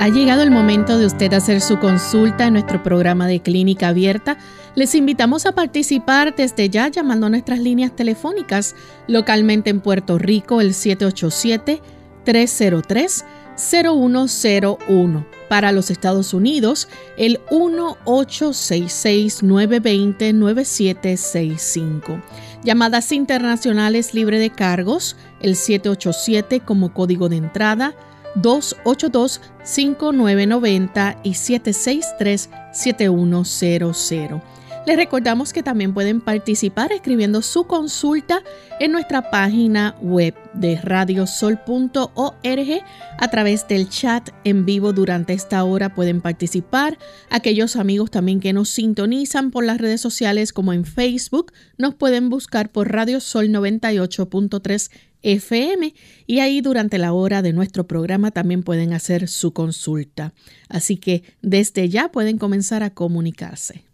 Ha llegado el momento de usted hacer su consulta en nuestro programa de clínica abierta. Les invitamos a participar desde ya llamando a nuestras líneas telefónicas localmente en Puerto Rico el 787-303-0101. Para los Estados Unidos el 1866-920-9765. Llamadas internacionales libre de cargos el 787 como código de entrada 282-5990 y 763-7100. Les recordamos que también pueden participar escribiendo su consulta en nuestra página web de radiosol.org a través del chat en vivo durante esta hora pueden participar. Aquellos amigos también que nos sintonizan por las redes sociales como en Facebook nos pueden buscar por Radio Sol 98.3 FM y ahí durante la hora de nuestro programa también pueden hacer su consulta. Así que desde ya pueden comenzar a comunicarse.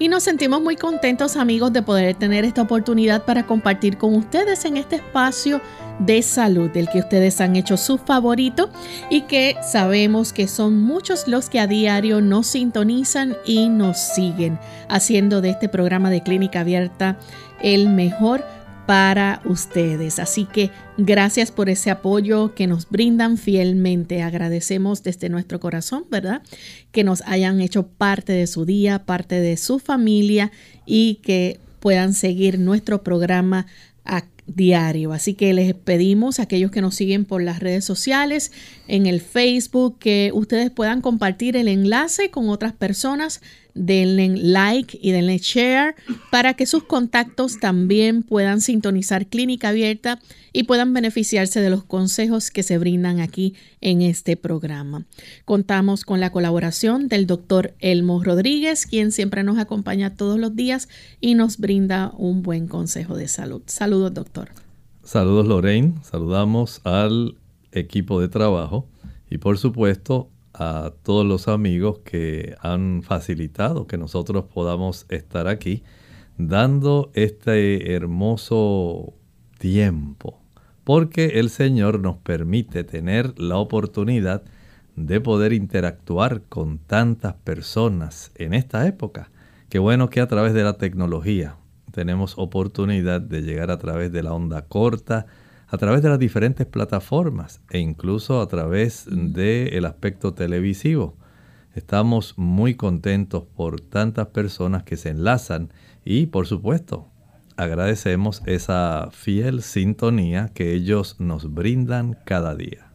Y nos sentimos muy contentos amigos de poder tener esta oportunidad para compartir con ustedes en este espacio de salud, del que ustedes han hecho su favorito y que sabemos que son muchos los que a diario nos sintonizan y nos siguen, haciendo de este programa de clínica abierta el mejor para ustedes. Así que gracias por ese apoyo que nos brindan fielmente. Agradecemos desde nuestro corazón, ¿verdad? Que nos hayan hecho parte de su día, parte de su familia y que puedan seguir nuestro programa diario. Así que les pedimos a aquellos que nos siguen por las redes sociales, en el Facebook, que ustedes puedan compartir el enlace con otras personas denle like y denle share para que sus contactos también puedan sintonizar Clínica Abierta y puedan beneficiarse de los consejos que se brindan aquí en este programa. Contamos con la colaboración del doctor Elmo Rodríguez, quien siempre nos acompaña todos los días y nos brinda un buen consejo de salud. Saludos, doctor. Saludos, Lorraine. Saludamos al equipo de trabajo y por supuesto a todos los amigos que han facilitado que nosotros podamos estar aquí dando este hermoso tiempo, porque el Señor nos permite tener la oportunidad de poder interactuar con tantas personas en esta época. Qué bueno que a través de la tecnología tenemos oportunidad de llegar a través de la onda corta, a través de las diferentes plataformas e incluso a través del aspecto televisivo. Estamos muy contentos por tantas personas que se enlazan y por supuesto agradecemos esa fiel sintonía que ellos nos brindan cada día.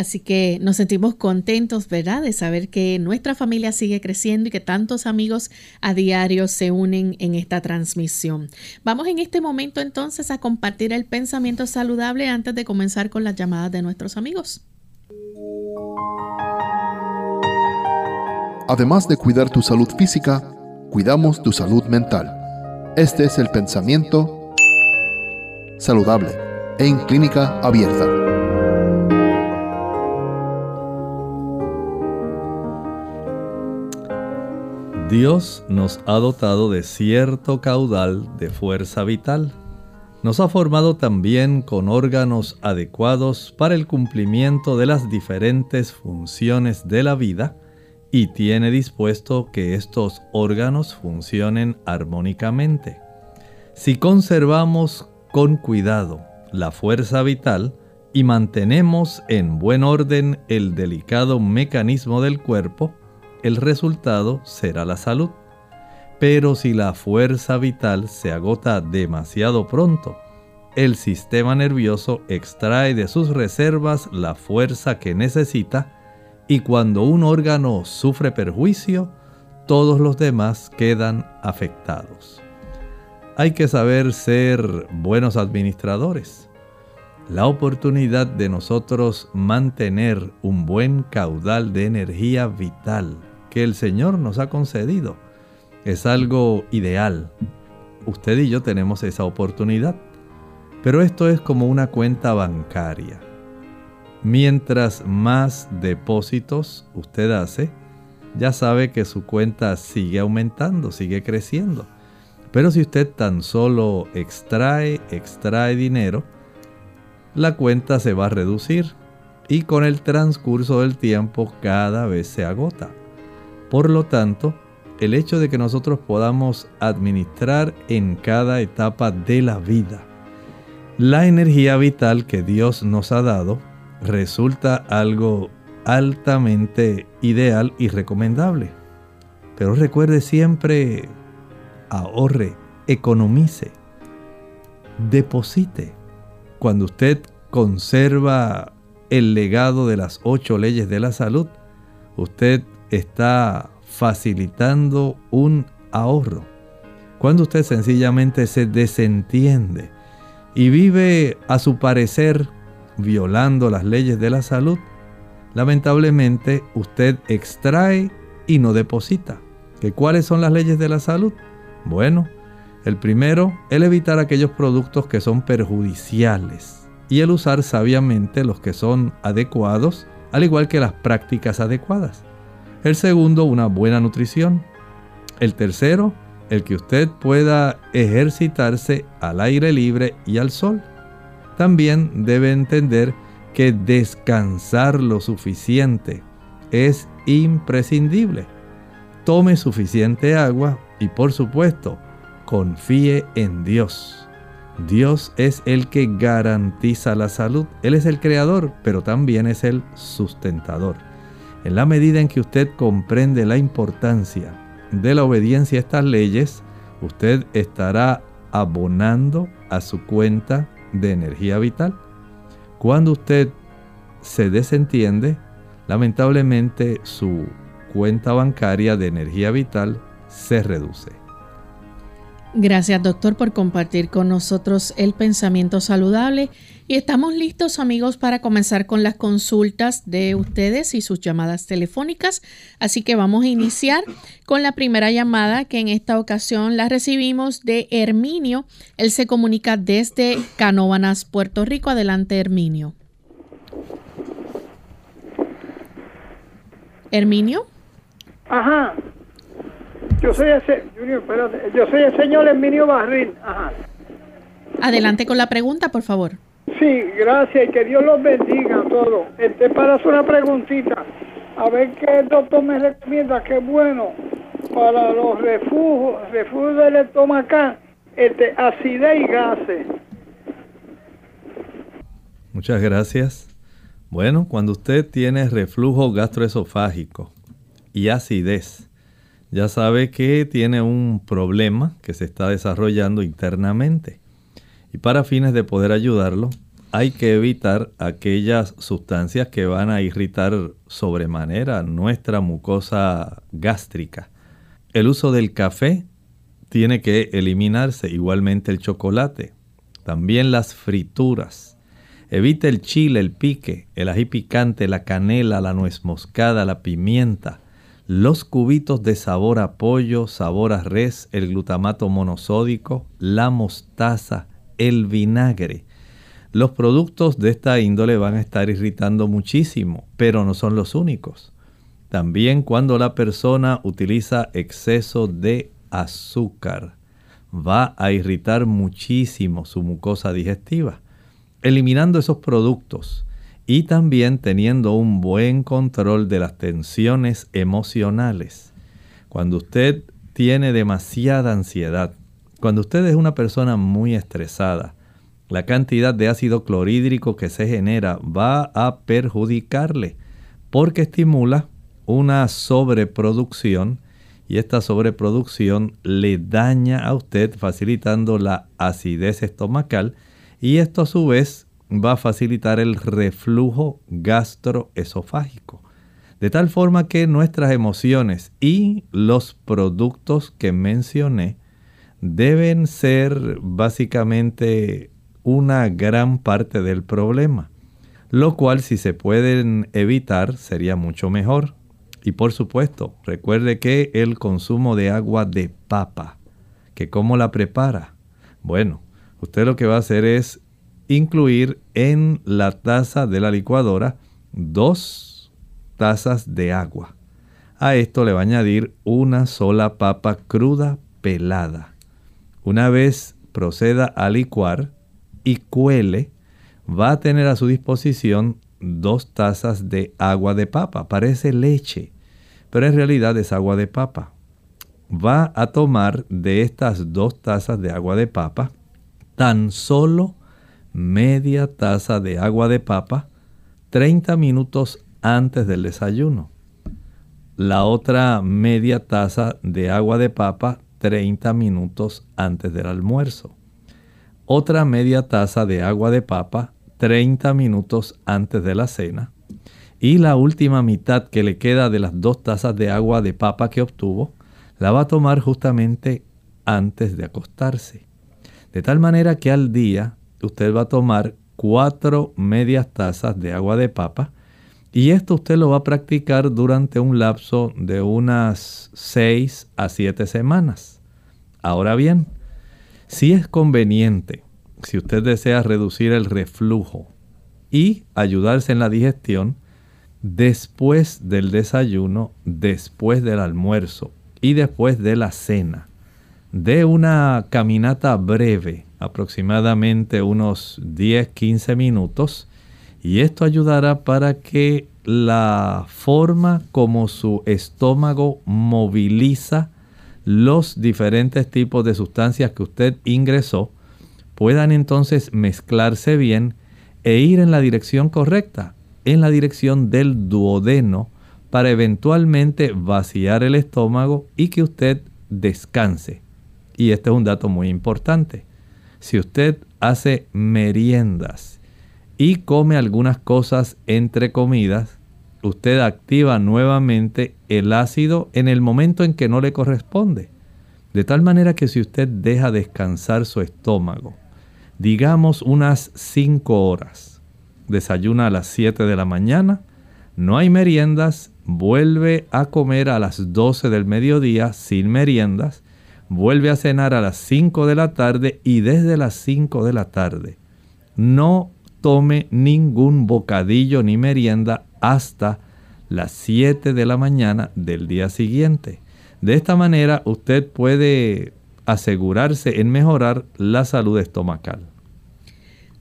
Así que nos sentimos contentos, ¿verdad?, de saber que nuestra familia sigue creciendo y que tantos amigos a diario se unen en esta transmisión. Vamos en este momento entonces a compartir el pensamiento saludable antes de comenzar con las llamadas de nuestros amigos. Además de cuidar tu salud física, cuidamos tu salud mental. Este es el pensamiento saludable en clínica abierta. Dios nos ha dotado de cierto caudal de fuerza vital. Nos ha formado también con órganos adecuados para el cumplimiento de las diferentes funciones de la vida y tiene dispuesto que estos órganos funcionen armónicamente. Si conservamos con cuidado la fuerza vital y mantenemos en buen orden el delicado mecanismo del cuerpo, el resultado será la salud. Pero si la fuerza vital se agota demasiado pronto, el sistema nervioso extrae de sus reservas la fuerza que necesita Y cuando un órgano sufre perjuicio, todos los demás quedan afectados. Hay que saber ser buenos administradores. La oportunidad de nosotros mantener un buen caudal de energía vital que el Señor nos ha concedido es algo ideal. Usted y yo tenemos esa oportunidad. Pero esto es como una cuenta bancaria. Mientras más depósitos usted hace, ya sabe que su cuenta sigue aumentando, sigue creciendo. Pero si usted tan solo extrae, extrae dinero, la cuenta se va a reducir y con el transcurso del tiempo cada vez se agota. Por lo tanto, el hecho de que nosotros podamos administrar en cada etapa de la vida la energía vital que Dios nos ha dado resulta algo altamente ideal y recomendable. Pero recuerde siempre, ahorre, economice, deposite. Cuando usted conserva el legado de las ocho leyes de la salud, usted está facilitando un ahorro. Cuando usted sencillamente se desentiende y vive a su parecer violando las leyes de la salud, lamentablemente usted extrae y no deposita. ¿Que ¿Cuáles son las leyes de la salud? Bueno, el primero, el evitar aquellos productos que son perjudiciales y el usar sabiamente los que son adecuados, al igual que las prácticas adecuadas. El segundo, una buena nutrición. El tercero, el que usted pueda ejercitarse al aire libre y al sol. También debe entender que descansar lo suficiente es imprescindible. Tome suficiente agua y por supuesto, confíe en Dios. Dios es el que garantiza la salud. Él es el creador, pero también es el sustentador. En la medida en que usted comprende la importancia de la obediencia a estas leyes, usted estará abonando a su cuenta de energía vital. Cuando usted se desentiende, lamentablemente su cuenta bancaria de energía vital se reduce. Gracias doctor por compartir con nosotros el pensamiento saludable y estamos listos amigos para comenzar con las consultas de ustedes y sus llamadas telefónicas. Así que vamos a iniciar con la primera llamada que en esta ocasión la recibimos de Herminio. Él se comunica desde Canóvanas, Puerto Rico. Adelante Herminio. Herminio. Ajá. Yo soy el, yo soy el señor Herminio Barril. Ajá. Adelante con la pregunta, por favor. Sí, gracias y que Dios los bendiga a todos. Este, para hacer una preguntita, a ver qué doctor me recomienda, qué bueno para los refugios, refugios del estomacal, este, acidez y gases. Muchas gracias. Bueno, cuando usted tiene reflujo gastroesofágico y acidez, ya sabe que tiene un problema que se está desarrollando internamente. Y para fines de poder ayudarlo, hay que evitar aquellas sustancias que van a irritar sobremanera nuestra mucosa gástrica. El uso del café tiene que eliminarse, igualmente el chocolate, también las frituras. Evite el chile, el pique, el ají picante, la canela, la nuez moscada, la pimienta, los cubitos de sabor a pollo, sabor a res, el glutamato monosódico, la mostaza, el vinagre los productos de esta índole van a estar irritando muchísimo, pero no son los únicos. También cuando la persona utiliza exceso de azúcar, va a irritar muchísimo su mucosa digestiva. Eliminando esos productos y también teniendo un buen control de las tensiones emocionales. Cuando usted tiene demasiada ansiedad, cuando usted es una persona muy estresada, la cantidad de ácido clorhídrico que se genera va a perjudicarle porque estimula una sobreproducción y esta sobreproducción le daña a usted facilitando la acidez estomacal y esto a su vez va a facilitar el reflujo gastroesofágico. De tal forma que nuestras emociones y los productos que mencioné deben ser básicamente una gran parte del problema, lo cual si se pueden evitar sería mucho mejor. Y por supuesto, recuerde que el consumo de agua de papa, que cómo la prepara. Bueno, usted lo que va a hacer es incluir en la taza de la licuadora dos tazas de agua. A esto le va a añadir una sola papa cruda pelada. Una vez proceda a licuar y cuele, va a tener a su disposición dos tazas de agua de papa. Parece leche, pero en realidad es agua de papa. Va a tomar de estas dos tazas de agua de papa tan solo media taza de agua de papa 30 minutos antes del desayuno. La otra media taza de agua de papa 30 minutos antes del almuerzo. Otra media taza de agua de papa 30 minutos antes de la cena. Y la última mitad que le queda de las dos tazas de agua de papa que obtuvo, la va a tomar justamente antes de acostarse. De tal manera que al día usted va a tomar cuatro medias tazas de agua de papa y esto usted lo va a practicar durante un lapso de unas 6 a 7 semanas. Ahora bien, si es conveniente, si usted desea reducir el reflujo y ayudarse en la digestión, después del desayuno, después del almuerzo y después de la cena, de una caminata breve, aproximadamente unos 10-15 minutos, y esto ayudará para que la forma como su estómago moviliza los diferentes tipos de sustancias que usted ingresó puedan entonces mezclarse bien e ir en la dirección correcta, en la dirección del duodeno, para eventualmente vaciar el estómago y que usted descanse. Y este es un dato muy importante. Si usted hace meriendas y come algunas cosas entre comidas, usted activa nuevamente el ácido en el momento en que no le corresponde. De tal manera que si usted deja descansar su estómago, digamos unas 5 horas, desayuna a las 7 de la mañana, no hay meriendas, vuelve a comer a las 12 del mediodía sin meriendas, vuelve a cenar a las 5 de la tarde y desde las 5 de la tarde no tome ningún bocadillo ni merienda hasta las 7 de la mañana del día siguiente. De esta manera usted puede asegurarse en mejorar la salud estomacal.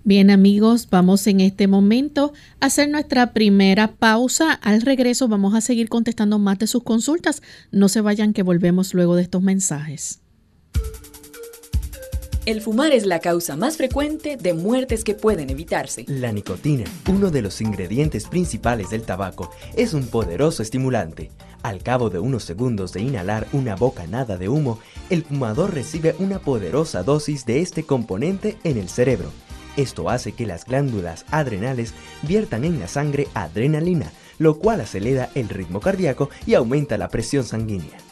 Bien amigos, vamos en este momento a hacer nuestra primera pausa. Al regreso vamos a seguir contestando más de sus consultas. No se vayan que volvemos luego de estos mensajes. El fumar es la causa más frecuente de muertes que pueden evitarse. La nicotina, uno de los ingredientes principales del tabaco, es un poderoso estimulante. Al cabo de unos segundos de inhalar una bocanada de humo, el fumador recibe una poderosa dosis de este componente en el cerebro. Esto hace que las glándulas adrenales viertan en la sangre adrenalina, lo cual acelera el ritmo cardíaco y aumenta la presión sanguínea.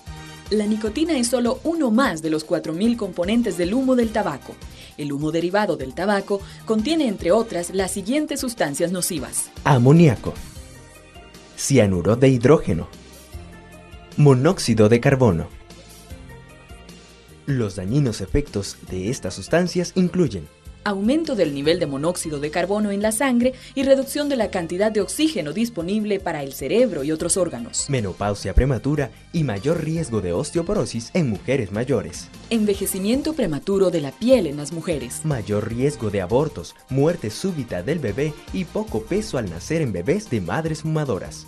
La nicotina es solo uno más de los 4.000 componentes del humo del tabaco. El humo derivado del tabaco contiene, entre otras, las siguientes sustancias nocivas. Amoníaco. Cianuro de hidrógeno. Monóxido de carbono. Los dañinos efectos de estas sustancias incluyen aumento del nivel de monóxido de carbono en la sangre y reducción de la cantidad de oxígeno disponible para el cerebro y otros órganos. Menopausia prematura y mayor riesgo de osteoporosis en mujeres mayores. Envejecimiento prematuro de la piel en las mujeres. Mayor riesgo de abortos, muerte súbita del bebé y poco peso al nacer en bebés de madres fumadoras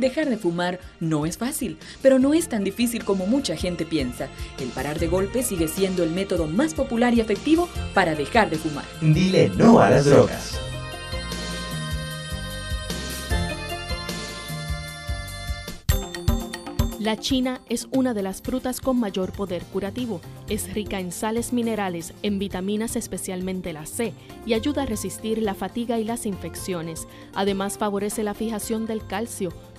Dejar de fumar no es fácil, pero no es tan difícil como mucha gente piensa. El parar de golpe sigue siendo el método más popular y efectivo para dejar de fumar. Dile no a las drogas. La china es una de las frutas con mayor poder curativo. Es rica en sales minerales, en vitaminas especialmente la C, y ayuda a resistir la fatiga y las infecciones. Además favorece la fijación del calcio,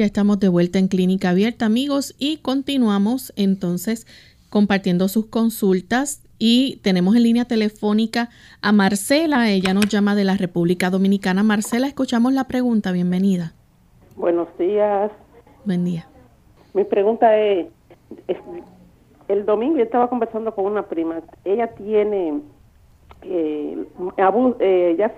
Ya estamos de vuelta en Clínica Abierta, amigos, y continuamos entonces compartiendo sus consultas. Y tenemos en línea telefónica a Marcela, ella nos llama de la República Dominicana. Marcela, escuchamos la pregunta, bienvenida. Buenos días. Buen día. Mi pregunta es, el domingo yo estaba conversando con una prima, ella tiene eh, eh, ya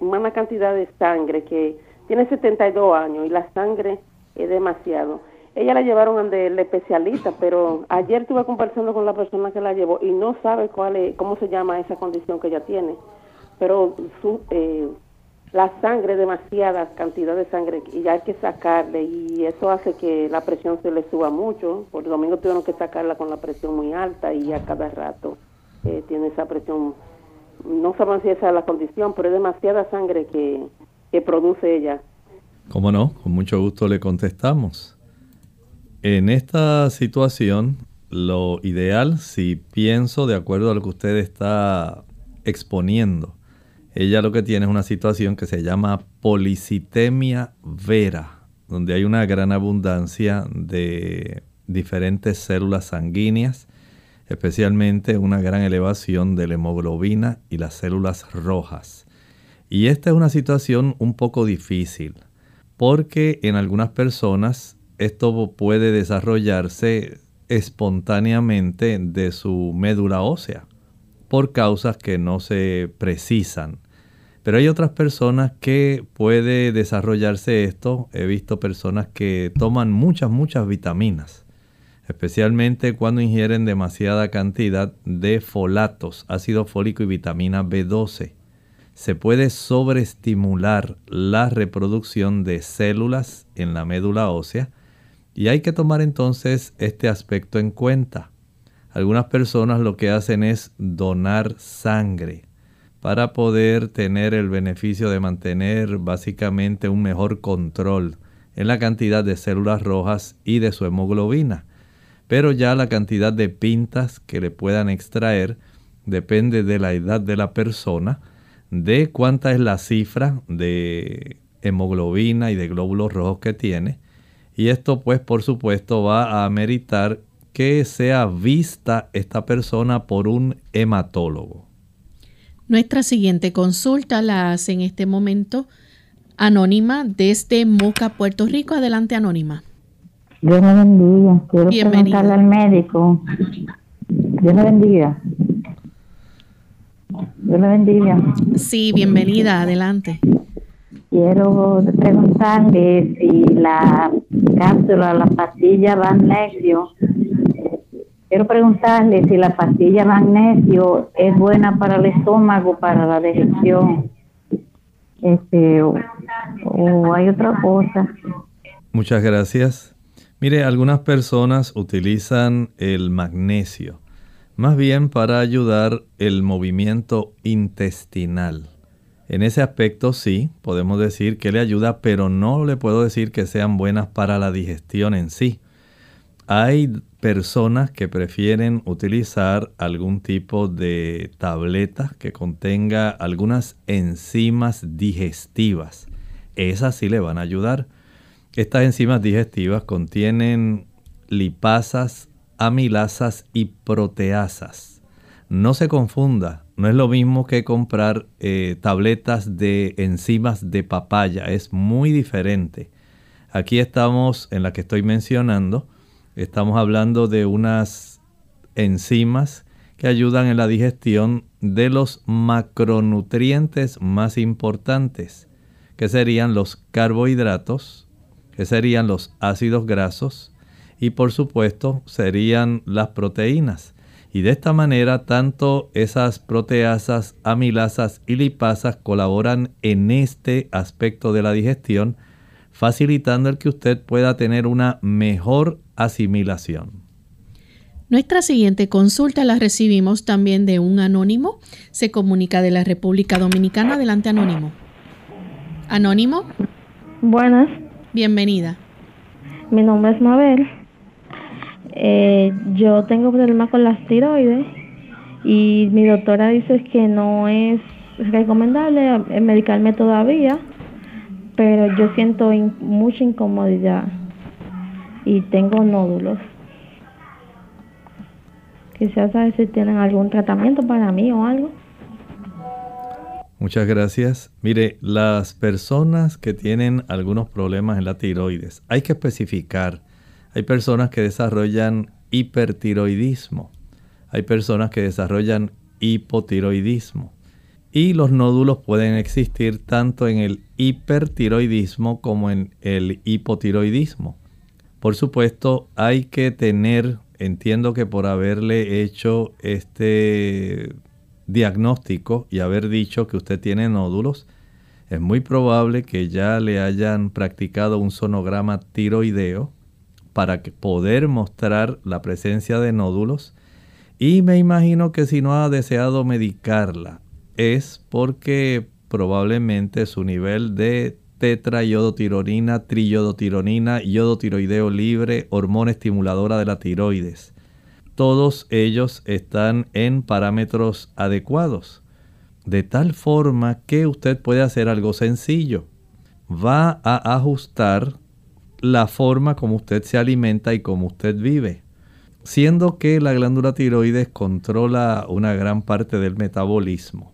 una cantidad de sangre que tiene 72 años y la sangre es demasiado. Ella la llevaron ante el especialista, pero ayer estuve conversando con la persona que la llevó y no sabe cuál es, cómo se llama esa condición que ella tiene. Pero su, eh, la sangre, demasiada cantidad de sangre y ya hay que sacarle y eso hace que la presión se le suba mucho. Por el domingo tuvieron que sacarla con la presión muy alta y a cada rato eh, tiene esa presión. No saben si esa es la condición, pero es demasiada sangre que, que produce ella. ¿Cómo no? Con mucho gusto le contestamos. En esta situación, lo ideal, si pienso de acuerdo a lo que usted está exponiendo, ella lo que tiene es una situación que se llama policitemia vera, donde hay una gran abundancia de diferentes células sanguíneas, especialmente una gran elevación de la hemoglobina y las células rojas. Y esta es una situación un poco difícil, porque en algunas personas esto puede desarrollarse espontáneamente de su médula ósea, por causas que no se precisan. Pero hay otras personas que puede desarrollarse esto. He visto personas que toman muchas, muchas vitaminas, especialmente cuando ingieren demasiada cantidad de folatos, ácido fólico y vitamina B12 se puede sobreestimular la reproducción de células en la médula ósea y hay que tomar entonces este aspecto en cuenta. Algunas personas lo que hacen es donar sangre para poder tener el beneficio de mantener básicamente un mejor control en la cantidad de células rojas y de su hemoglobina. Pero ya la cantidad de pintas que le puedan extraer depende de la edad de la persona de cuánta es la cifra de hemoglobina y de glóbulos rojos que tiene. Y esto pues por supuesto va a meritar que sea vista esta persona por un hematólogo. Nuestra siguiente consulta la hace en este momento Anónima desde Moca, Puerto Rico. Adelante, Anónima. Dios me bendiga. Quiero preguntarle al médico. Dios me bendiga. Dios me bendiga. Sí, bienvenida, adelante. Quiero preguntarle si la cápsula, la pastilla magnesio, quiero preguntarle si la pastilla magnesio es buena para el estómago, para la digestión, este, o hay otra cosa. Muchas gracias. Mire, algunas personas utilizan el magnesio más bien para ayudar el movimiento intestinal. En ese aspecto sí, podemos decir que le ayuda, pero no le puedo decir que sean buenas para la digestión en sí. Hay personas que prefieren utilizar algún tipo de tableta que contenga algunas enzimas digestivas. Esas sí le van a ayudar. Estas enzimas digestivas contienen lipasas, amilasas y proteasas. No se confunda, no es lo mismo que comprar eh, tabletas de enzimas de papaya, es muy diferente. Aquí estamos, en la que estoy mencionando, estamos hablando de unas enzimas que ayudan en la digestión de los macronutrientes más importantes, que serían los carbohidratos, que serían los ácidos grasos y por supuesto serían las proteínas. Y de esta manera, tanto esas proteasas, amilasas y lipasas colaboran en este aspecto de la digestión, facilitando el que usted pueda tener una mejor asimilación. Nuestra siguiente consulta la recibimos también de un anónimo. Se comunica de la República Dominicana. Adelante, anónimo. Anónimo. Buenas. Bienvenida. Mi nombre es Mabel. Eh, yo tengo problemas con las tiroides y mi doctora dice que no es recomendable medicarme todavía, pero yo siento mucha incomodidad y tengo nódulos. Quisiera saber si tienen algún tratamiento para mí o algo. Muchas gracias. Mire, las personas que tienen algunos problemas en la tiroides, hay que especificar hay personas que desarrollan hipertiroidismo. Hay personas que desarrollan hipotiroidismo. Y los nódulos pueden existir tanto en el hipertiroidismo como en el hipotiroidismo. Por supuesto, hay que tener, entiendo que por haberle hecho este diagnóstico y haber dicho que usted tiene nódulos, es muy probable que ya le hayan practicado un sonograma tiroideo para poder mostrar la presencia de nódulos. Y me imagino que si no ha deseado medicarla es porque probablemente su nivel de tetrayodotironina, triyodotironina, yodotiroideo libre, hormona estimuladora de la tiroides. Todos ellos están en parámetros adecuados. De tal forma que usted puede hacer algo sencillo. Va a ajustar la forma como usted se alimenta y como usted vive. Siendo que la glándula tiroides controla una gran parte del metabolismo.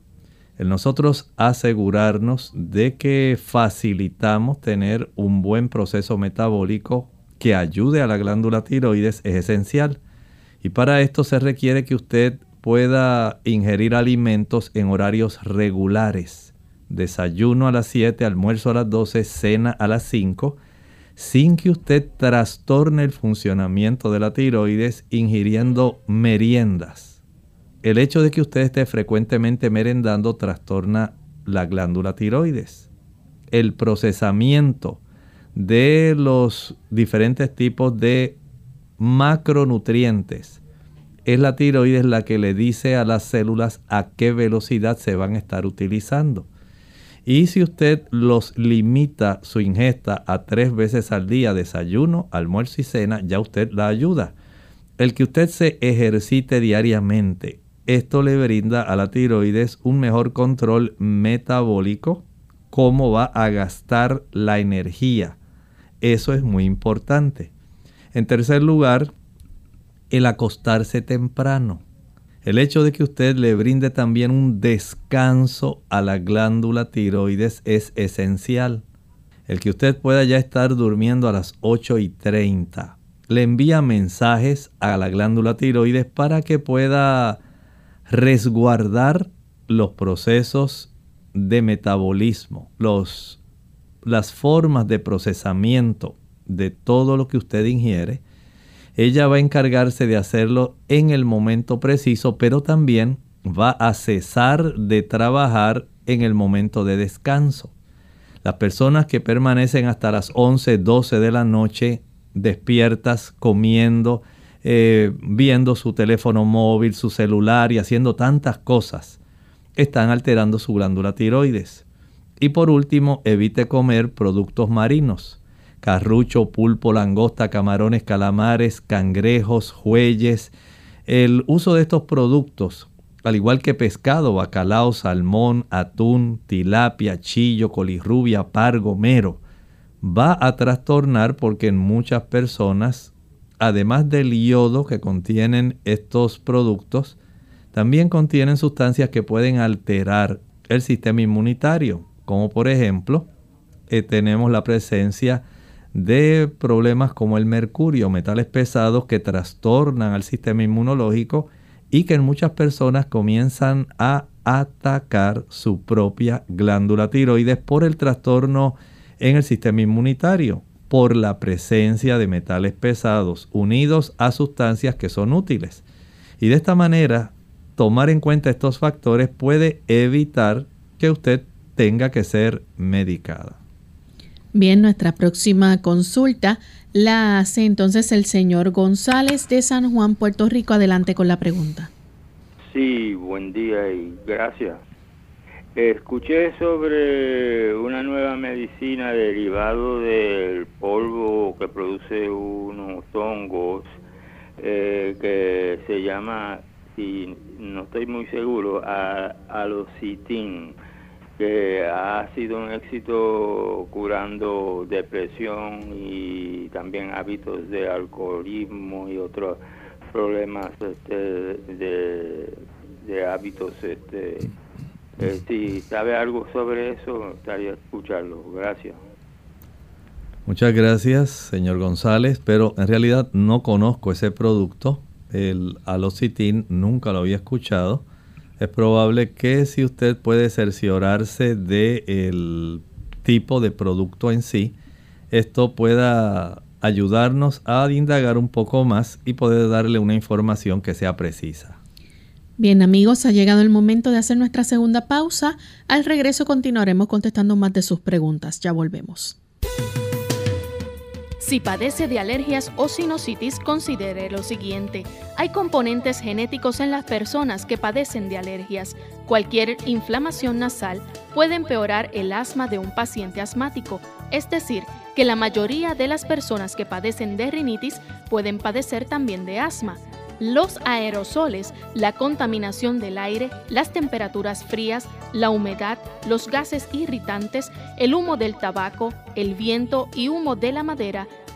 El nosotros asegurarnos de que facilitamos tener un buen proceso metabólico que ayude a la glándula tiroides es esencial. Y para esto se requiere que usted pueda ingerir alimentos en horarios regulares. Desayuno a las 7, almuerzo a las 12, cena a las 5 sin que usted trastorne el funcionamiento de la tiroides ingiriendo meriendas. El hecho de que usted esté frecuentemente merendando trastorna la glándula tiroides. El procesamiento de los diferentes tipos de macronutrientes es la tiroides la que le dice a las células a qué velocidad se van a estar utilizando. Y si usted los limita su ingesta a tres veces al día, desayuno, almuerzo y cena, ya usted la ayuda. El que usted se ejercite diariamente, esto le brinda a la tiroides un mejor control metabólico, cómo va a gastar la energía. Eso es muy importante. En tercer lugar, el acostarse temprano. El hecho de que usted le brinde también un descanso a la glándula tiroides es esencial. El que usted pueda ya estar durmiendo a las 8 y 30 le envía mensajes a la glándula tiroides para que pueda resguardar los procesos de metabolismo, los, las formas de procesamiento de todo lo que usted ingiere. Ella va a encargarse de hacerlo en el momento preciso, pero también va a cesar de trabajar en el momento de descanso. Las personas que permanecen hasta las 11, 12 de la noche despiertas, comiendo, eh, viendo su teléfono móvil, su celular y haciendo tantas cosas, están alterando su glándula tiroides. Y por último, evite comer productos marinos. Carrucho, pulpo, langosta, camarones, calamares, cangrejos, jueyes. El uso de estos productos al igual que pescado, bacalao, salmón, atún, tilapia, chillo, colirrubia, pargo, mero, va a trastornar porque en muchas personas, además del yodo que contienen estos productos, también contienen sustancias que pueden alterar el sistema inmunitario, como por ejemplo, eh, tenemos la presencia de problemas como el mercurio, metales pesados que trastornan al sistema inmunológico y que en muchas personas comienzan a atacar su propia glándula tiroides por el trastorno en el sistema inmunitario, por la presencia de metales pesados unidos a sustancias que son útiles. Y de esta manera, tomar en cuenta estos factores puede evitar que usted tenga que ser medicada. Bien, nuestra próxima consulta la hace entonces el señor González de San Juan, Puerto Rico. Adelante con la pregunta. Sí, buen día y gracias. Escuché sobre una nueva medicina derivado del polvo que produce unos hongos eh, que se llama, si no estoy muy seguro, alocitin que ha sido un éxito curando depresión y también hábitos de alcoholismo y otros problemas este, de, hábitos. Este, eh, si sabe algo sobre eso, estaría escucharlo. Gracias. Muchas gracias, señor González, pero en realidad no conozco ese producto. El alocitin nunca lo había escuchado es probable que si usted puede cerciorarse del tipo de producto en sí, esto pueda ayudarnos a indagar un poco más y poder darle una información que sea precisa. Bien amigos, ha llegado el momento de hacer nuestra segunda pausa. Al regreso continuaremos contestando más de sus preguntas. Ya volvemos. Si padece de alergias o sinusitis, considere lo siguiente. Hay componentes genéticos en las personas que padecen de alergias. Cualquier inflamación nasal puede empeorar el asma de un paciente asmático, es decir, que la mayoría de las personas que padecen de rinitis pueden padecer también de asma. Los aerosoles, la contaminación del aire, las temperaturas frías, la humedad, los gases irritantes, el humo del tabaco, el viento y humo de la madera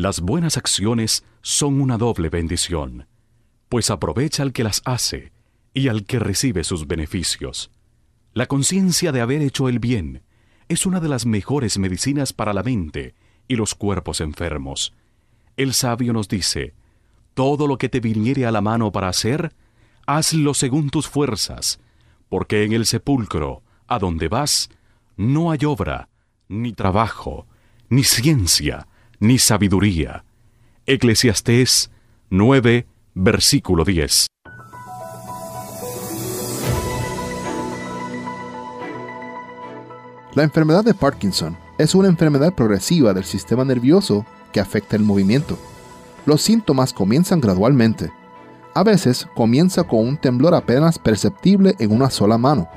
Las buenas acciones son una doble bendición, pues aprovecha al que las hace y al que recibe sus beneficios. La conciencia de haber hecho el bien es una de las mejores medicinas para la mente y los cuerpos enfermos. El sabio nos dice, todo lo que te viniere a la mano para hacer, hazlo según tus fuerzas, porque en el sepulcro, a donde vas, no hay obra, ni trabajo, ni ciencia, ni sabiduría. Eclesiastés 9, versículo 10. La enfermedad de Parkinson es una enfermedad progresiva del sistema nervioso que afecta el movimiento. Los síntomas comienzan gradualmente. A veces comienza con un temblor apenas perceptible en una sola mano.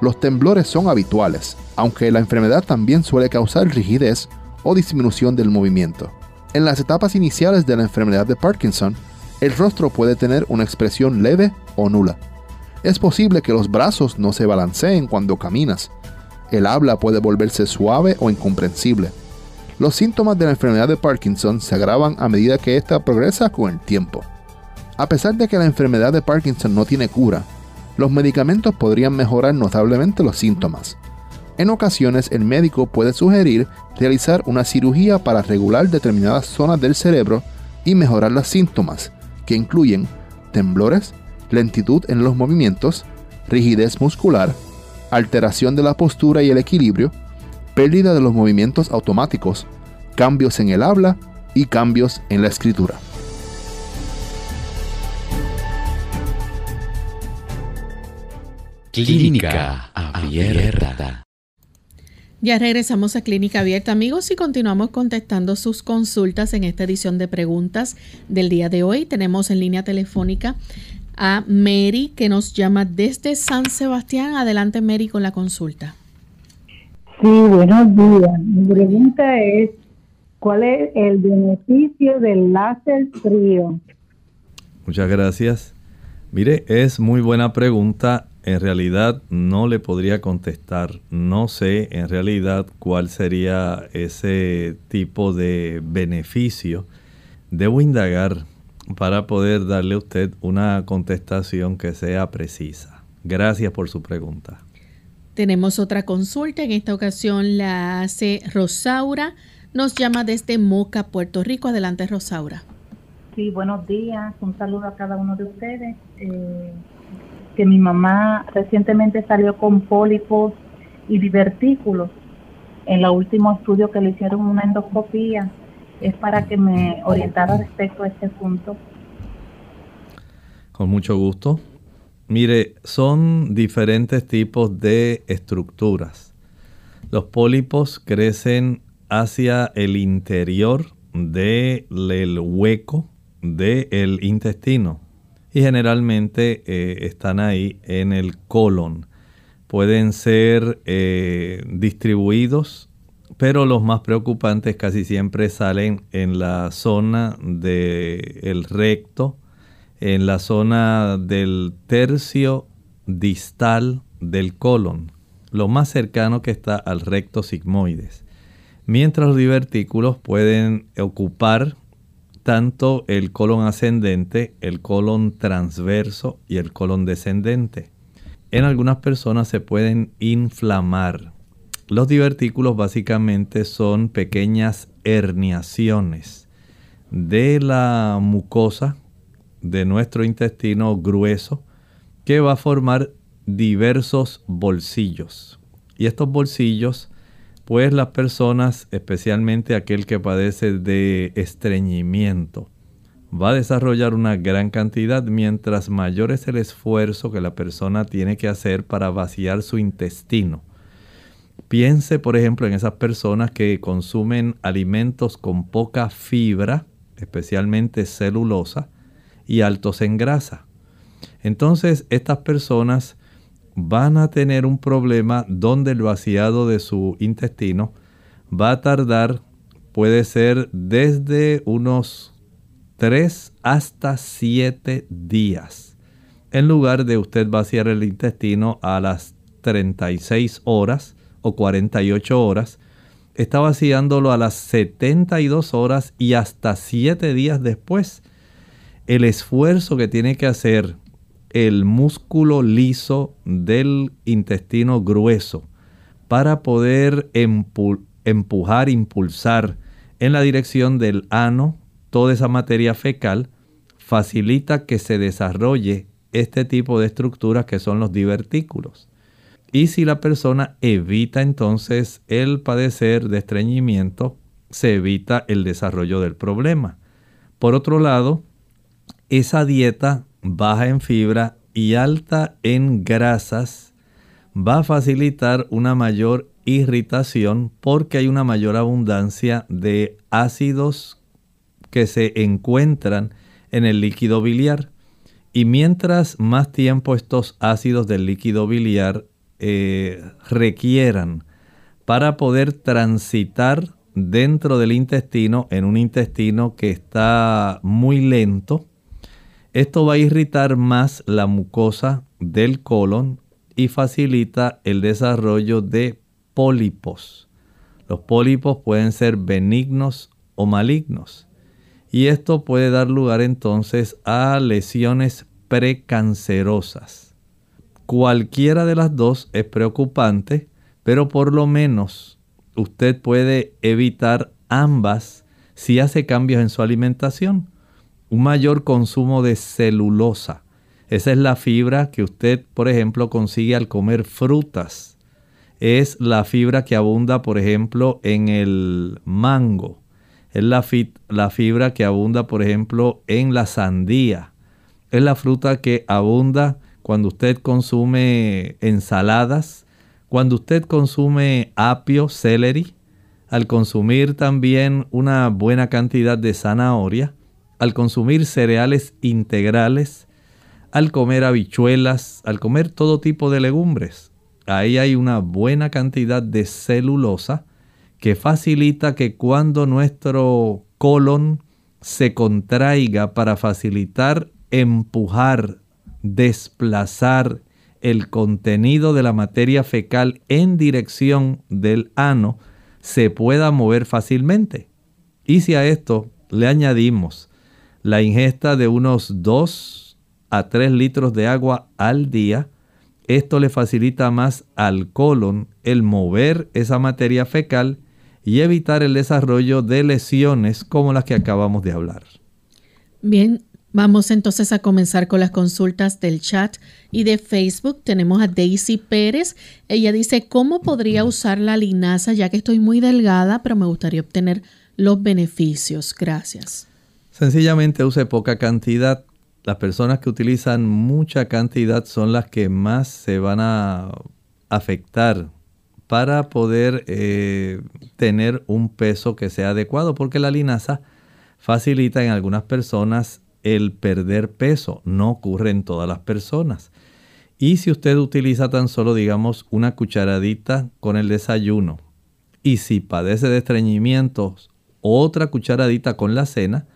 Los temblores son habituales, aunque la enfermedad también suele causar rigidez o disminución del movimiento. En las etapas iniciales de la enfermedad de Parkinson, El rostro puede tener una expresión leve o nula. Es posible que los brazos no se balanceen cuando caminas. El habla puede volverse suave o incomprensible. Los síntomas de la enfermedad de Parkinson se agravan a medida que ésta progresa con el tiempo. A pesar de que la enfermedad de Parkinson no tiene cura, los medicamentos podrían mejorar notablemente los síntomas. En ocasiones el médico puede sugerir realizar una cirugía para regular determinadas zonas del cerebro y mejorar los síntomas, que incluyen temblores, lentitud en los movimientos, rigidez muscular, alteración de la postura y el equilibrio, pérdida de los movimientos automáticos, cambios en el habla y cambios en la escritura. Clínica Abierta. Ya regresamos a Clínica Abierta, amigos, y continuamos contestando sus consultas en esta edición de preguntas del día de hoy. Tenemos en línea telefónica a Mary, que nos llama desde San Sebastián. Adelante, Mary, con la consulta. Sí, buenos días. Mi pregunta es, ¿cuál es el beneficio del láser frío? Muchas gracias. Mire, es muy buena pregunta en realidad no le podría contestar. No sé en realidad cuál sería ese tipo de beneficio. Debo indagar para poder darle a usted una contestación que sea precisa. Gracias por su pregunta. Tenemos otra consulta. En esta ocasión la hace Rosaura. Nos llama desde Moca, Puerto Rico. Adelante, Rosaura. Sí, buenos días. Un saludo a cada uno de ustedes. Eh, que mi mamá recientemente salió con pólipos y divertículos. En el último estudio que le hicieron una endoscopía es para que me orientara respecto a este punto. Con mucho gusto. Mire, son diferentes tipos de estructuras. Los pólipos crecen hacia el interior del hueco del intestino y generalmente eh, están ahí en el colon. Pueden ser eh, distribuidos, pero los más preocupantes casi siempre salen en la zona del recto, en la zona del tercio distal del colon, lo más cercano que está al recto sigmoides. Mientras los divertículos pueden ocupar tanto el colon ascendente, el colon transverso y el colon descendente. En algunas personas se pueden inflamar. Los divertículos básicamente son pequeñas herniaciones de la mucosa de nuestro intestino grueso que va a formar diversos bolsillos. Y estos bolsillos pues las personas, especialmente aquel que padece de estreñimiento, va a desarrollar una gran cantidad mientras mayor es el esfuerzo que la persona tiene que hacer para vaciar su intestino. Piense, por ejemplo, en esas personas que consumen alimentos con poca fibra, especialmente celulosa, y altos en grasa. Entonces, estas personas van a tener un problema donde el vaciado de su intestino va a tardar, puede ser desde unos 3 hasta 7 días. En lugar de usted vaciar el intestino a las 36 horas o 48 horas, está vaciándolo a las 72 horas y hasta 7 días después. El esfuerzo que tiene que hacer el músculo liso del intestino grueso para poder empujar, impulsar en la dirección del ano toda esa materia fecal, facilita que se desarrolle este tipo de estructuras que son los divertículos. Y si la persona evita entonces el padecer de estreñimiento, se evita el desarrollo del problema. Por otro lado, esa dieta baja en fibra y alta en grasas va a facilitar una mayor irritación porque hay una mayor abundancia de ácidos que se encuentran en el líquido biliar. Y mientras más tiempo estos ácidos del líquido biliar eh, requieran para poder transitar dentro del intestino, en un intestino que está muy lento, Esto va a irritar más la mucosa del colon y facilita el desarrollo de pólipos. Los pólipos pueden ser benignos o malignos. Y esto puede dar lugar entonces a lesiones precancerosas. Cualquiera de las dos es preocupante, pero por lo menos usted puede evitar ambas si hace cambios en su alimentación. Un mayor consumo de celulosa. Esa es la fibra que usted, por ejemplo, consigue al comer frutas. Es la fibra que abunda, por ejemplo, en el mango. Es la, fibra que abunda, por ejemplo, en la sandía. Es la fruta que abunda cuando usted consume ensaladas, cuando usted consume apio, celery, al consumir también una buena cantidad de zanahoria, al consumir cereales integrales, al comer habichuelas, al comer todo tipo de legumbres. Ahí hay una buena cantidad de celulosa que facilita que cuando nuestro colon se contraiga para facilitar empujar, desplazar el contenido de la materia fecal en dirección del ano, se pueda mover fácilmente. Y si a esto le añadimos la ingesta de unos 2 a 3 litros de agua al día, esto le facilita más al colon el mover esa materia fecal y evitar el desarrollo de lesiones como las que acabamos de hablar. Bien, vamos entonces a comenzar con las consultas del chat y de Facebook. Tenemos a Daisy Pérez. Ella dice, ¿cómo podría usar la linaza ya que estoy muy delgada, pero me gustaría obtener los beneficios? Gracias. Sencillamente use poca cantidad. Las personas que utilizan mucha cantidad son las que más se van a afectar para poder eh, tener un peso que sea adecuado, porque la linaza facilita en algunas personas el perder peso, no ocurre en todas las personas. Y si usted utiliza tan solo, digamos, una cucharadita con el desayuno, y si padece de estreñimientos, otra cucharadita con la cena,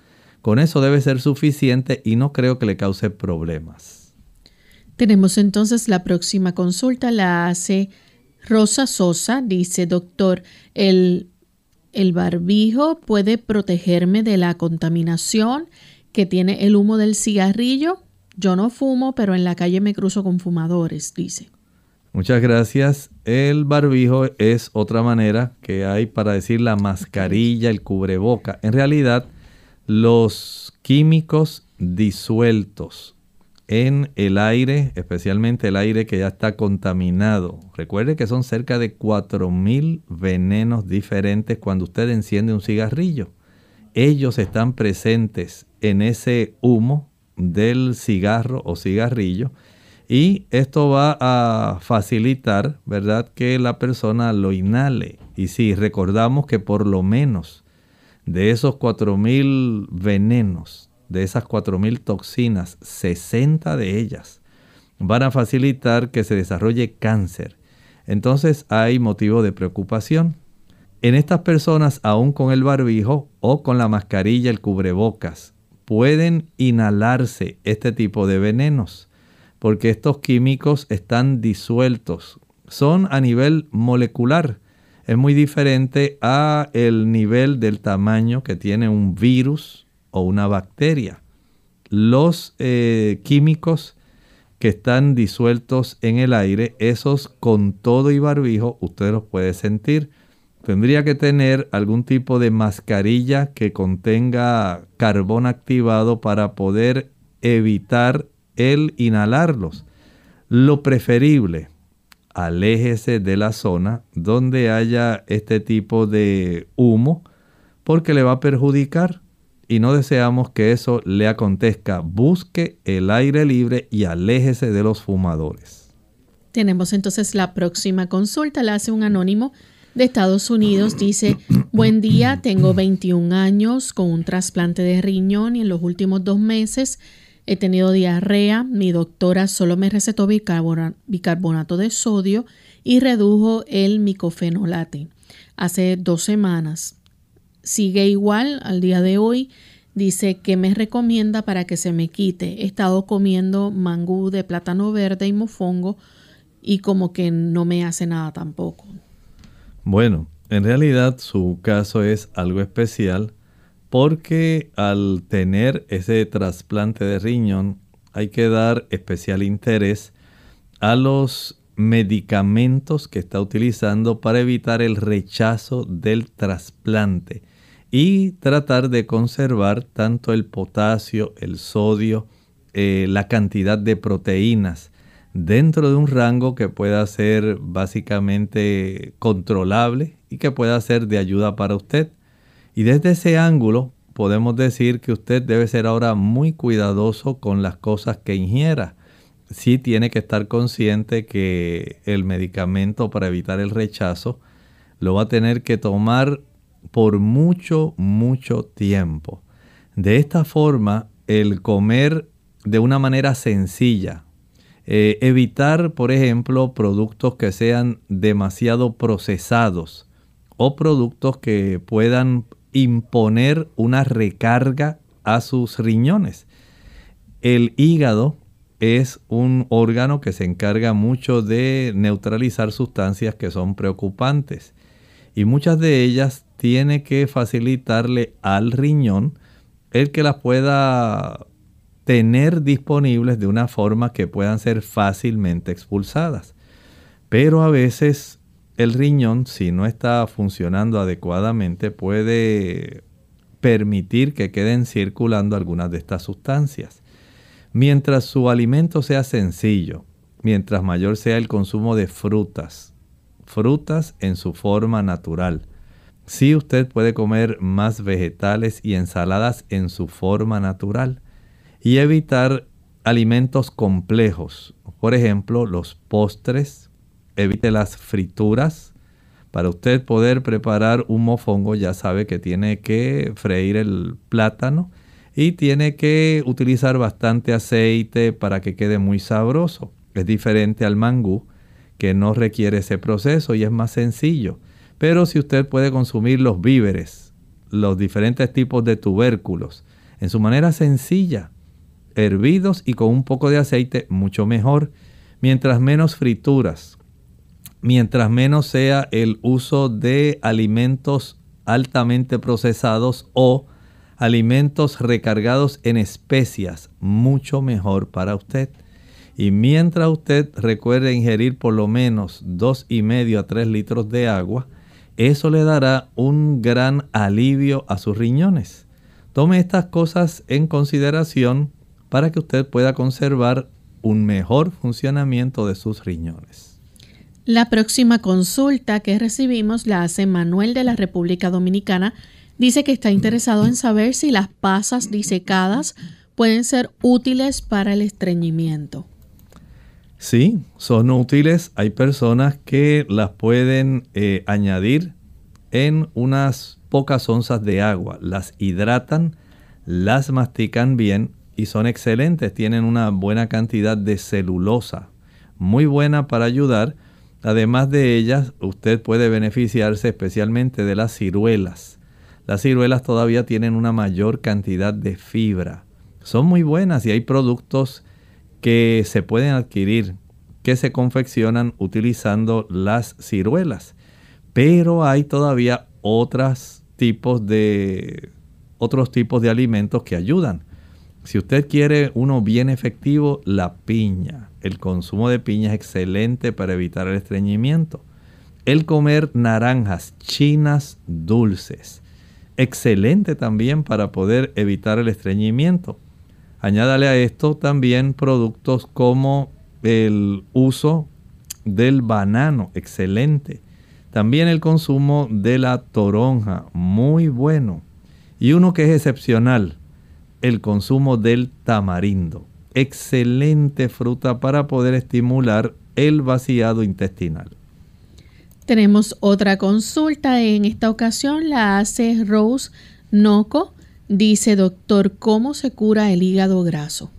con eso debe ser suficiente y no creo que le cause problemas. Tenemos entonces la próxima consulta, la hace Rosa Sosa dice, doctor, ¿el, ¿el barbijo puede protegerme de la contaminación que tiene el humo del cigarrillo? Yo no fumo, pero en la calle me cruzo con fumadores, dice. Muchas gracias. El barbijo es otra manera que hay para decir la mascarilla, el cubreboca. En realidad, los químicos disueltos en el aire, especialmente el aire que ya está contaminado. Recuerde que son cerca de 4.000 venenos diferentes cuando usted enciende un cigarrillo. Ellos están presentes en ese humo del cigarro o cigarrillo y esto va a facilitar, ¿verdad?, que la persona lo inhale. Y si recordamos que por lo menos de esos 4.000 venenos de esas 4.000 toxinas, 60 de ellas van a facilitar que se desarrolle cáncer. Entonces hay motivo de preocupación. En estas personas, aún con el barbijo o con la mascarilla, el cubrebocas, pueden inhalarse este tipo de venenos, porque estos químicos están disueltos. Son a nivel molecular. Es muy diferente a el nivel del tamaño que tiene un virus o una bacteria. Los eh, químicos que están disueltos en el aire, esos con todo y barbijo, usted los puede sentir. Tendría que tener algún tipo de mascarilla que contenga carbón activado para poder evitar el inhalarlos. Lo preferible, aléjese de la zona donde haya este tipo de humo porque le va a perjudicar y no deseamos que eso le acontezca. Busque el aire libre y aléjese de los fumadores. Tenemos entonces la próxima consulta, la hace un anónimo de Estados Unidos. Dice, buen día, tengo 21 años con un trasplante de riñón y en los últimos dos meses he tenido diarrea. Mi doctora solo me recetó bicarbonato de sodio y redujo el micofenolate hace dos semanas sigue igual al día de hoy. Dice que me recomienda para que se me quite. He estado comiendo mangú de plátano verde y mofongo y como que no me hace nada tampoco. Bueno, en realidad su caso es algo especial porque al tener ese trasplante de riñón hay que dar especial interés a los medicamentos que está utilizando para evitar el rechazo del trasplante y tratar de conservar tanto el potasio, el sodio, eh, la cantidad de proteínas dentro de un rango que pueda ser básicamente controlable y que pueda ser de ayuda para usted. Y desde ese ángulo podemos decir que usted debe ser ahora muy cuidadoso con las cosas que ingiera. Sí tiene que estar consciente que el medicamento para evitar el rechazo lo va a tener que tomar por mucho, mucho tiempo. De esta forma, el comer de una manera sencilla, eh, evitar, por ejemplo, productos que sean demasiado procesados o productos que puedan imponer una recarga a sus riñones. El hígado es un órgano que se encarga mucho de neutralizar sustancias que son preocupantes y muchas de ellas tiene que facilitarle al riñón el que las pueda tener disponibles de una forma que puedan ser fácilmente expulsadas. Pero a veces el riñón, si no está funcionando adecuadamente, puede permitir que queden circulando algunas de estas sustancias. Mientras su alimento sea sencillo, mientras mayor sea el consumo de frutas, frutas en su forma natural. Si usted puede comer más vegetales y ensaladas en su forma natural y evitar alimentos complejos, por ejemplo, los postres, evite las frituras. Para usted poder preparar un mofongo ya sabe que tiene que freír el plátano y tiene que utilizar bastante aceite para que quede muy sabroso. Es diferente al mangú que no requiere ese proceso y es más sencillo. Pero si usted puede consumir los víveres, los diferentes tipos de tubérculos, en su manera sencilla, hervidos y con un poco de aceite, mucho mejor. Mientras menos frituras, mientras menos sea el uso de alimentos altamente procesados o alimentos recargados en especias, mucho mejor para usted. Y mientras usted recuerde ingerir por lo menos dos y medio a 3 litros de agua, eso le dará un gran alivio a sus riñones. Tome estas cosas en consideración para que usted pueda conservar un mejor funcionamiento de sus riñones. La próxima consulta que recibimos la hace Manuel de la República Dominicana. Dice que está interesado en saber si las pasas disecadas pueden ser útiles para el estreñimiento. Sí, son útiles. Hay personas que las pueden eh, añadir en unas pocas onzas de agua. Las hidratan, las mastican bien y son excelentes. Tienen una buena cantidad de celulosa, muy buena para ayudar Además de ellas, usted puede beneficiarse especialmente de las ciruelas. Las ciruelas todavía tienen una mayor cantidad de fibra. Son muy buenas y hay productos que se pueden adquirir que se confeccionan utilizando las ciruelas. Pero hay todavía otros tipos de otros tipos de alimentos que ayudan. Si usted quiere uno bien efectivo, la piña. El consumo de piña es excelente para evitar el estreñimiento. El comer naranjas chinas dulces. Excelente también para poder evitar el estreñimiento. Añádale a esto también productos como el uso del banano, excelente. También el consumo de la toronja, muy bueno. Y uno que es excepcional, el consumo del tamarindo. Excelente fruta para poder estimular el vaciado intestinal. Tenemos otra consulta. En esta ocasión la hace Rose Noco. Dice, doctor, ¿cómo se cura el hígado graso?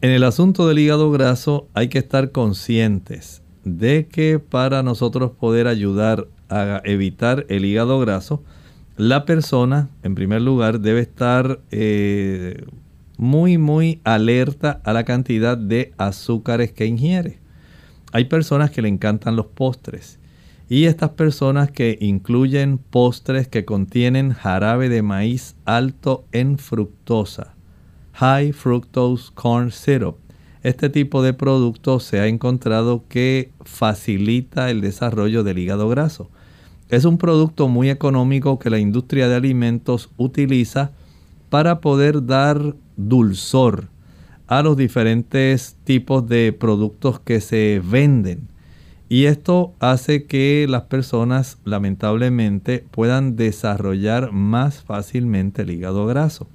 En el asunto del hígado graso hay que estar conscientes de que para nosotros poder ayudar a evitar el hígado graso, la persona, en primer lugar, debe estar eh, muy, muy alerta a la cantidad de azúcares que ingiere. Hay personas que le encantan los postres y estas personas que incluyen postres que contienen jarabe de maíz alto en fructosa, high fructose corn syrup. Este tipo de producto se ha encontrado que facilita el desarrollo del hígado graso. Es un producto muy económico que la industria de alimentos utiliza para poder dar dulzor a los diferentes tipos de productos que se venden. Y esto hace que las personas lamentablemente puedan desarrollar más fácilmente el hígado graso.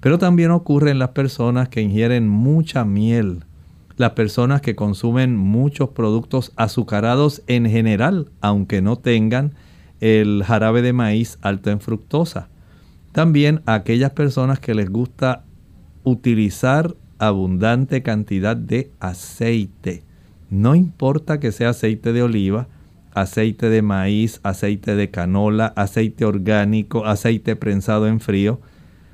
Pero también ocurre en las personas que ingieren mucha miel, las personas que consumen muchos productos azucarados en general, aunque no tengan el jarabe de maíz alto en fructosa. También aquellas personas que les gusta utilizar abundante cantidad de aceite. No importa que sea aceite de oliva, aceite de maíz, aceite de canola, aceite orgánico, aceite prensado en frío,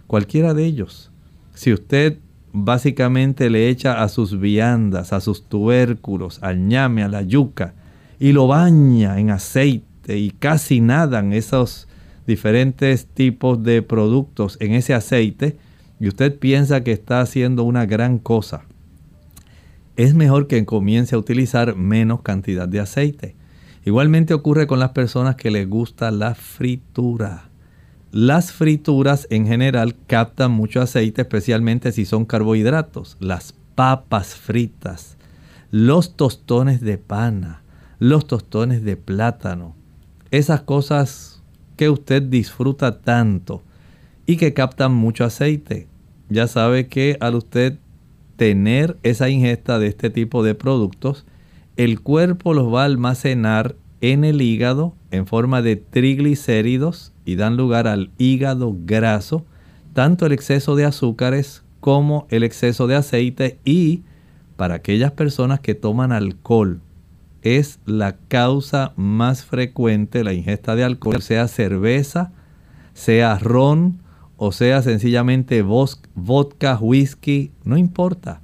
cualquiera de ellos. Si usted básicamente le echa a sus viandas, a sus tubérculos, al ñame, a la yuca, y lo baña en aceite y casi nadan esos diferentes tipos de productos en ese aceite, y usted piensa que está haciendo una gran cosa, es mejor que comience a utilizar menos cantidad de aceite. Igualmente ocurre con las personas que les gusta la fritura. Las frituras en general captan mucho aceite, especialmente si son carbohidratos. Las papas fritas, los tostones de pana, los tostones de plátano. Esas cosas que usted disfruta tanto y que captan mucho aceite. Ya sabe que al usted tener esa ingesta de este tipo de productos, el cuerpo los va a almacenar en el hígado en forma de triglicéridos y dan lugar al hígado graso, tanto el exceso de azúcares como el exceso de aceite y para aquellas personas que toman alcohol es la causa más frecuente la ingesta de alcohol, sea cerveza, sea ron o sea sencillamente vodka, whisky, no importa.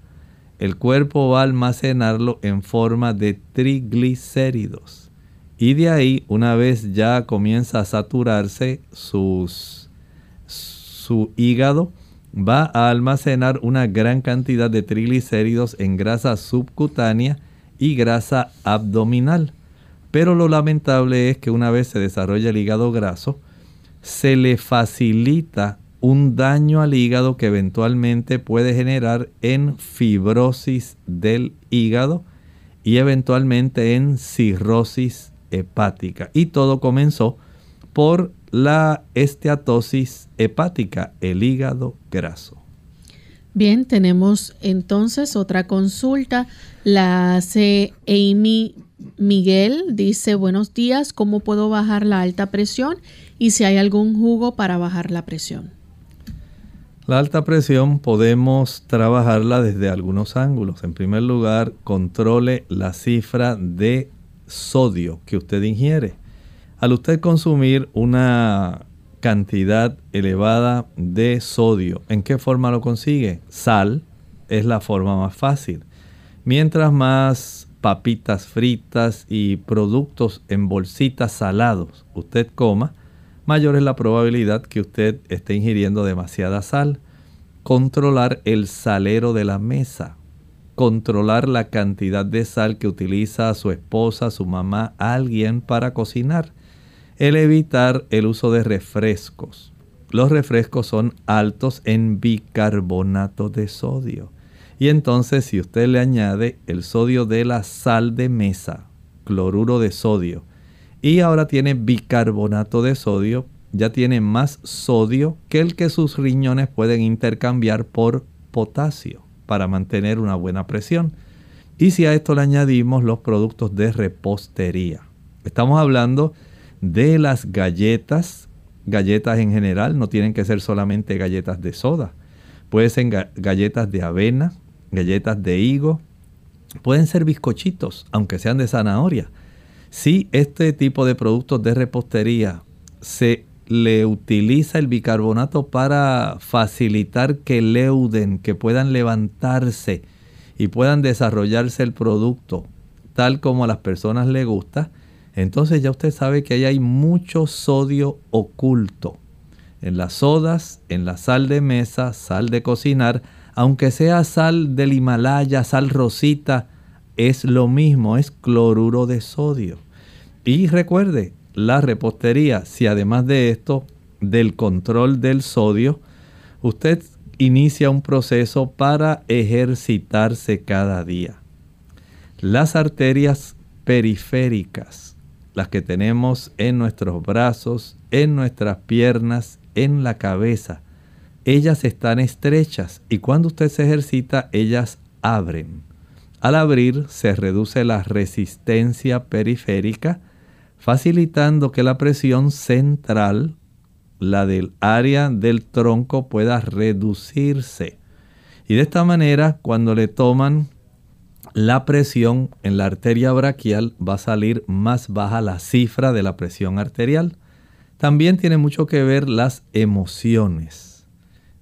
El cuerpo va a almacenarlo en forma de triglicéridos. Y de ahí, una vez ya comienza a saturarse su hígado, va a almacenar una gran cantidad de triglicéridos en grasa subcutánea y grasa abdominal. Pero lo lamentable es que una vez se desarrolla el hígado graso, se le facilita un daño al hígado que eventualmente puede generar en fibrosis del hígado y eventualmente en cirrosis hepática. Y todo comenzó por la esteatosis hepática, el hígado graso. Bien, tenemos entonces otra consulta. La hace Amy Miguel. Dice, buenos días, ¿cómo puedo bajar la alta presión? Y si hay algún jugo para bajar la presión. La alta presión podemos trabajarla desde algunos ángulos. En primer lugar, controle la cifra de sodio que usted ingiere. Al usted consumir una cantidad elevada de sodio, ¿en qué forma lo consigue? Sal es la forma más fácil. Mientras más papitas fritas y productos en bolsitas salados usted coma, mayor es la probabilidad que usted esté ingiriendo demasiada sal. Controlar el salero de la mesa. Controlar la cantidad de sal que utiliza su esposa, su mamá, alguien para cocinar. El evitar el uso de refrescos. Los refrescos son altos en bicarbonato de sodio. Y entonces si usted le añade el sodio de la sal de mesa, cloruro de sodio, y ahora tiene bicarbonato de sodio, ya tiene más sodio que el que sus riñones pueden intercambiar por potasio para mantener una buena presión. Y si a esto le añadimos los productos de repostería, estamos hablando de las galletas, galletas en general, no tienen que ser solamente galletas de soda, pueden ser galletas de avena, galletas de higo, pueden ser bizcochitos, aunque sean de zanahoria. Si este tipo de productos de repostería se le utiliza el bicarbonato para facilitar que leuden, que puedan levantarse y puedan desarrollarse el producto tal como a las personas les gusta, entonces ya usted sabe que ahí hay mucho sodio oculto. En las sodas, en la sal de mesa, sal de cocinar, aunque sea sal del Himalaya, sal rosita, es lo mismo, es cloruro de sodio. Y recuerde, la repostería, si además de esto, del control del sodio, usted inicia un proceso para ejercitarse cada día. Las arterias periféricas, las que tenemos en nuestros brazos, en nuestras piernas, en la cabeza, ellas están estrechas y cuando usted se ejercita, ellas abren. Al abrir se reduce la resistencia periférica, facilitando que la presión central, la del área del tronco, pueda reducirse. Y de esta manera, cuando le toman la presión en la arteria braquial, va a salir más baja la cifra de la presión arterial. También tiene mucho que ver las emociones.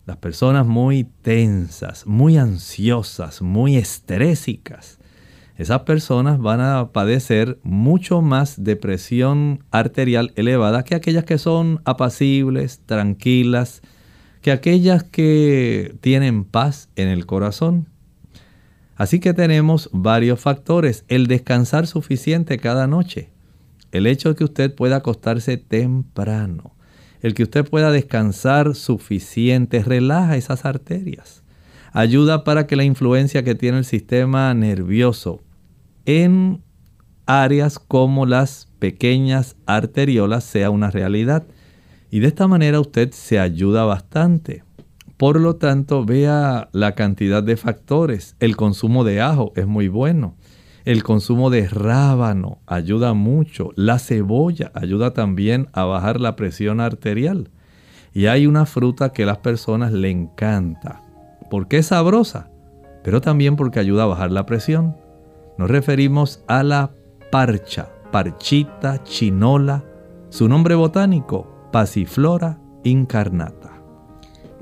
Las personas muy tensas, muy ansiosas, muy estrésicas esas personas van a padecer mucho más de presión arterial elevada que aquellas que son apacibles, tranquilas, que aquellas que tienen paz en el corazón. Así que tenemos varios factores. El descansar suficiente cada noche. El hecho de que usted pueda acostarse temprano. El que usted pueda descansar suficiente relaja esas arterias. Ayuda para que la influencia que tiene el sistema nervioso en áreas como las pequeñas arteriolas sea una realidad. Y de esta manera usted se ayuda bastante. Por lo tanto, vea la cantidad de factores. El consumo de ajo es muy bueno. El consumo de rábano ayuda mucho. La cebolla ayuda también a bajar la presión arterial. Y hay una fruta que a las personas le encanta. Porque es sabrosa, pero también porque ayuda a bajar la presión. Nos referimos a la parcha, parchita chinola, su nombre botánico, Pasiflora incarnata.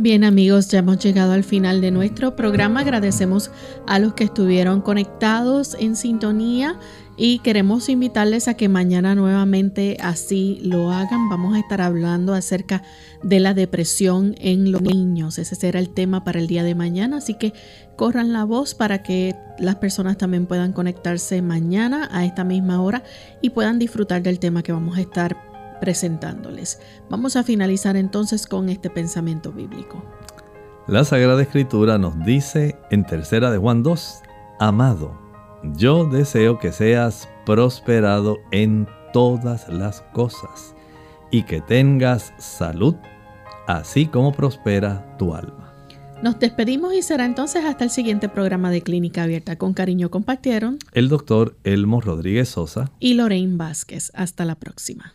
Bien amigos, ya hemos llegado al final de nuestro programa. Agradecemos a los que estuvieron conectados en sintonía y queremos invitarles a que mañana nuevamente así lo hagan. Vamos a estar hablando acerca de la depresión en los niños. Ese será el tema para el día de mañana, así que corran la voz para que las personas también puedan conectarse mañana a esta misma hora y puedan disfrutar del tema que vamos a estar presentándoles. Vamos a finalizar entonces con este pensamiento bíblico. La Sagrada Escritura nos dice en tercera de Juan 2, Amado, yo deseo que seas prosperado en todas las cosas y que tengas salud, así como prospera tu alma. Nos despedimos y será entonces hasta el siguiente programa de Clínica Abierta. Con cariño compartieron el doctor Elmo Rodríguez Sosa y Lorraine Vázquez. Hasta la próxima.